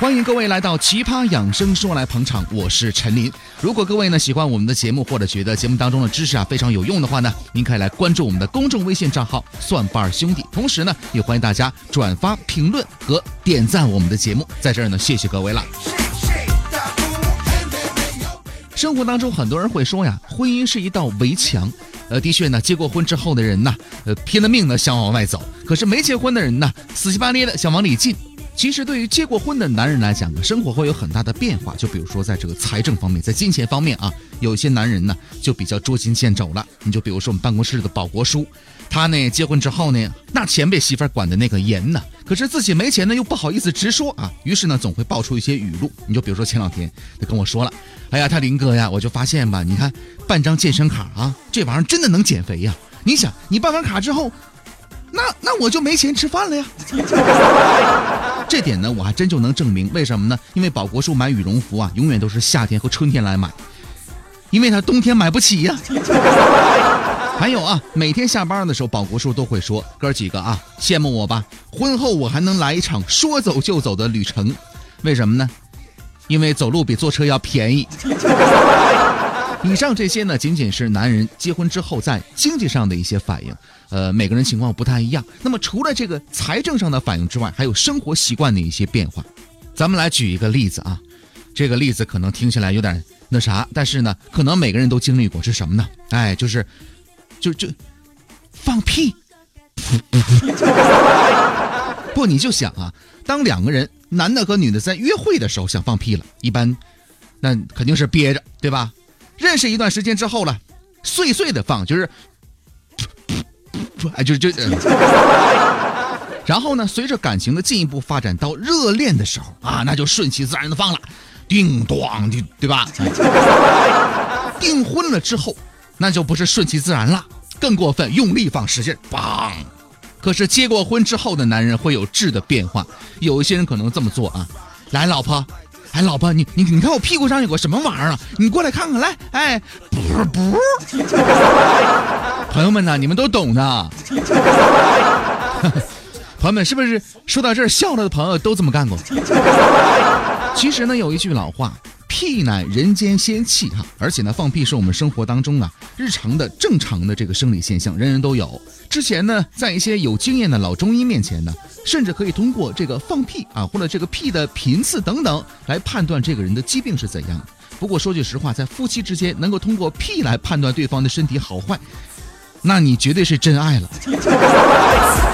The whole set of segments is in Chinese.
欢迎各位来到奇葩养生说来捧场，我是陈林。如果各位呢喜欢我们的节目，或者觉得节目当中的知识啊非常有用的话呢，您可以来关注我们的公众微信账号“蒜瓣兄弟”。同时呢，也欢迎大家转发、评论和点赞我们的节目。在这儿呢，谢谢各位了。生活当中很多人会说呀，婚姻是一道围墙。呃，的确呢，结过婚之后的人呢，呃，拼了命的想往外走；可是没结婚的人呢，死乞白咧的想往里进。其实，对于结过婚的男人来讲呢，生活会有很大的变化。就比如说，在这个财政方面，在金钱方面啊，有些男人呢就比较捉襟见肘了。你就比如说我们办公室的保国叔，他呢结婚之后呢，那钱被媳妇管的那个严呢，可是自己没钱呢，又不好意思直说啊，于是呢，总会爆出一些语录。你就比如说前两天他跟我说了，哎呀，他林哥呀，我就发现吧，你看办张健身卡啊，这玩意儿真的能减肥呀。你想，你办完卡之后。那那我就没钱吃饭了呀！这点呢，我还真就能证明。为什么呢？因为保国叔买羽绒服啊，永远都是夏天和春天来买，因为他冬天买不起呀。还有啊，每天下班的时候，保国叔都会说：“哥几个啊，羡慕我吧！婚后我还能来一场说走就走的旅程。为什么呢？因为走路比坐车要便宜。” 以上这些呢，仅仅是男人结婚之后在经济上的一些反应，呃，每个人情况不太一样。那么除了这个财政上的反应之外，还有生活习惯的一些变化。咱们来举一个例子啊，这个例子可能听起来有点那啥，但是呢，可能每个人都经历过，是什么呢？哎，就是，就就放屁。不，你就想啊，当两个人，男的和女的在约会的时候想放屁了，一般，那肯定是憋着，对吧？认识一段时间之后了，碎碎的放，就是，哎，就就，然后呢，随着感情的进一步发展到热恋的时候啊，那就顺其自然的放了，叮咣的，对吧？订婚了之后，那就不是顺其自然了，更过分，用力放，使劲，梆。可是结过婚之后的男人会有质的变化，有一些人可能这么做啊，来，老婆。哎，老婆，你你你看我屁股上有个什么玩意儿啊？你过来看看来。哎，不不，朋友们呢？你们都懂的。朋友们，是不是说到这儿笑了的朋友都这么干过？其实呢，有一句老话。屁乃人间仙气哈，而且呢，放屁是我们生活当中啊日常的正常的这个生理现象，人人都有。之前呢，在一些有经验的老中医面前呢，甚至可以通过这个放屁啊，或者这个屁的频次等等，来判断这个人的疾病是怎样。不过说句实话，在夫妻之间能够通过屁来判断对方的身体好坏，那你绝对是真爱了。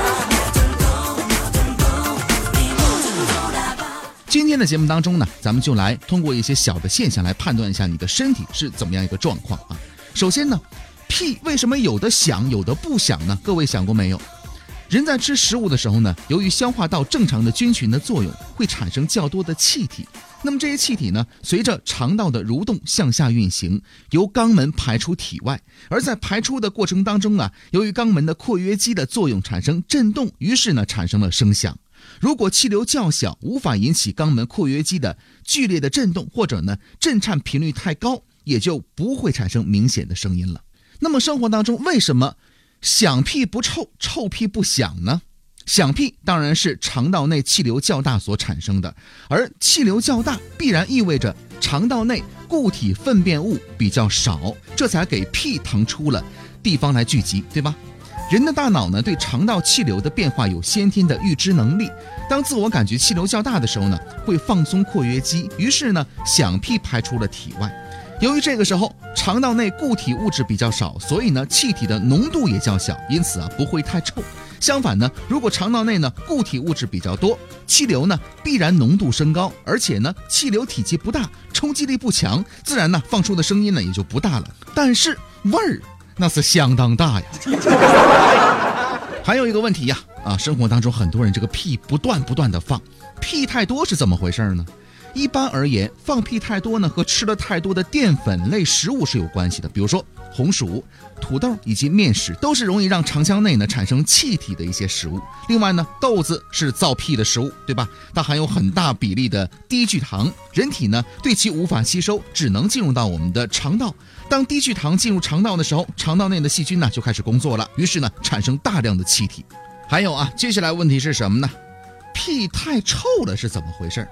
今天的节目当中呢，咱们就来通过一些小的现象来判断一下你的身体是怎么样一个状况啊。首先呢，屁为什么有的响有的不响呢？各位想过没有？人在吃食物的时候呢，由于消化道正常的菌群的作用，会产生较多的气体。那么这些气体呢，随着肠道的蠕动向下运行，由肛门排出体外。而在排出的过程当中啊，由于肛门的括约肌的作用产生震动，于是呢产生了声响。如果气流较小，无法引起肛门括约肌的剧烈的震动，或者呢震颤频率太高，也就不会产生明显的声音了。那么生活当中为什么响屁不臭，臭屁不响呢？响屁当然是肠道内气流较大所产生的，而气流较大必然意味着肠道内固体粪便物比较少，这才给屁腾出了地方来聚集，对吧？人的大脑呢，对肠道气流的变化有先天的预知能力。当自我感觉气流较大的时候呢，会放松括约肌，于是呢，响屁排出了体外。由于这个时候肠道内固体物质比较少，所以呢，气体的浓度也较小，因此啊，不会太臭。相反呢，如果肠道内呢固体物质比较多，气流呢必然浓度升高，而且呢，气流体积不大，冲击力不强，自然呢，放出的声音呢也就不大了。但是味儿。那是相当大呀！还有一个问题呀，啊，生活当中很多人这个屁不断不断的放，屁太多是怎么回事呢？一般而言，放屁太多呢，和吃了太多的淀粉类食物是有关系的。比如说红薯、土豆以及面食，都是容易让肠腔内呢产生气体的一些食物。另外呢，豆子是造屁的食物，对吧？它含有很大比例的低聚糖，人体呢对其无法吸收，只能进入到我们的肠道。当低聚糖进入肠道的时候，肠道内的细菌呢就开始工作了，于是呢产生大量的气体。还有啊，接下来问题是什么呢？屁太臭了是怎么回事？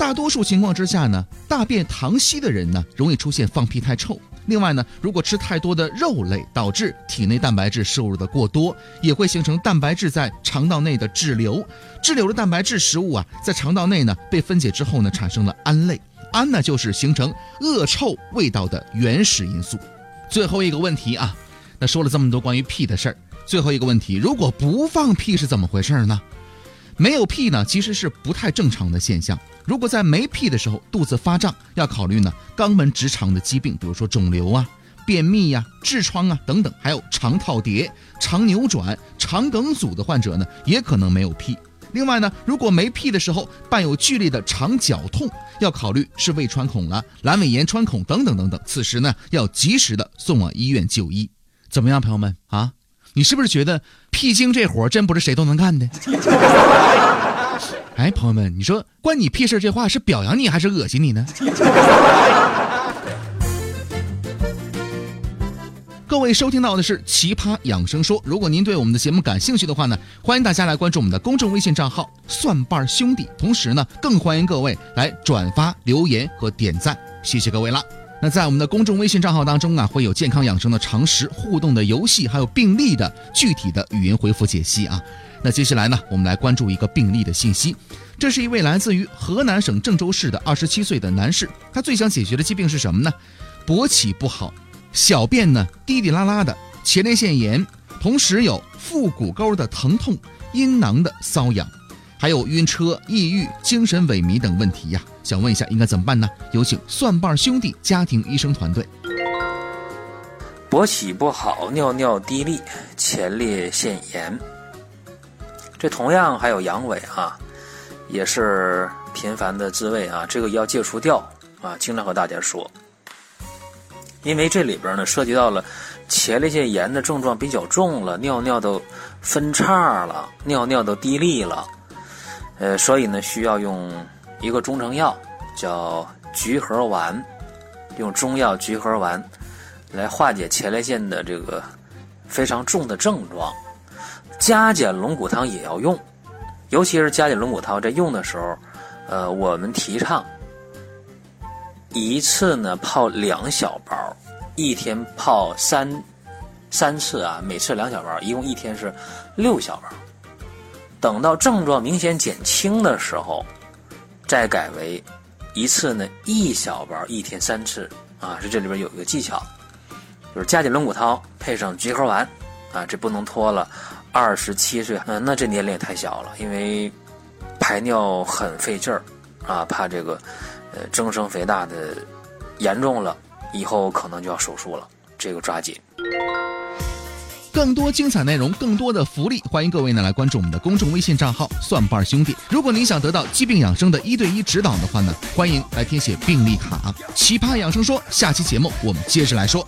大多数情况之下呢，大便溏稀的人呢，容易出现放屁太臭。另外呢，如果吃太多的肉类，导致体内蛋白质摄入的过多，也会形成蛋白质在肠道内的滞留。滞留的蛋白质食物啊，在肠道内呢被分解之后呢，产生了胺类。胺呢，就是形成恶臭味道的原始因素。最后一个问题啊，那说了这么多关于屁的事儿，最后一个问题，如果不放屁是怎么回事呢？没有屁呢，其实是不太正常的现象。如果在没屁的时候肚子发胀，要考虑呢肛门直肠的疾病，比如说肿瘤啊、便秘呀、痔疮啊等等，还有肠套叠、肠扭转、肠梗阻的患者呢，也可能没有屁。另外呢，如果没屁的时候伴有剧烈的肠绞痛，要考虑是胃穿孔了、阑尾炎穿孔等等等等，此时呢要及时的送往医院就医。怎么样，朋友们啊？你是不是觉得屁精这活真不是谁都能干的？哎，朋友们，你说关你屁事这话是表扬你还是恶心你呢？各位收听到的是《奇葩养生说》，如果您对我们的节目感兴趣的话呢，欢迎大家来关注我们的公众微信账号“蒜瓣兄弟”，同时呢，更欢迎各位来转发、留言和点赞，谢谢各位了。那在我们的公众微信账号当中啊，会有健康养生的常识、互动的游戏，还有病例的具体的语音回复解析啊。那接下来呢，我们来关注一个病例的信息。这是一位来自于河南省郑州市的二十七岁的男士，他最想解决的疾病是什么呢？勃起不好，小便呢滴滴啦啦的，前列腺炎，同时有腹股沟的疼痛、阴囊的瘙痒。还有晕车、抑郁、精神萎靡等问题呀，想问一下应该怎么办呢？有请蒜瓣兄弟家庭医生团队。勃起不好，尿尿滴沥，前列腺炎，这同样还有阳痿啊，也是频繁的自慰啊，这个要戒除掉啊，经常和大家说，因为这里边呢涉及到了前列腺炎的症状比较重了，尿尿都分叉了，尿尿都滴沥了。呃，所以呢，需要用一个中成药，叫菊核丸，用中药菊核丸来化解前列腺的这个非常重的症状。加减龙骨汤也要用，尤其是加减龙骨汤在用的时候，呃，我们提倡一次呢泡两小包，一天泡三三次啊，每次两小包，一共一天是六小包。等到症状明显减轻的时候，再改为一次呢一小包，一天三次啊。是这里边有一个技巧，就是加点龙骨汤配上菊核丸啊，这不能拖了。二十七岁，嗯，那这年龄也太小了，因为排尿很费劲儿啊，怕这个呃增生肥大的严重了，以后可能就要手术了，这个抓紧。更多精彩内容，更多的福利，欢迎各位呢来关注我们的公众微信账号“蒜瓣兄弟”。如果您想得到疾病养生的一对一指导的话呢，欢迎来填写病历卡。奇葩养生说，下期节目我们接着来说。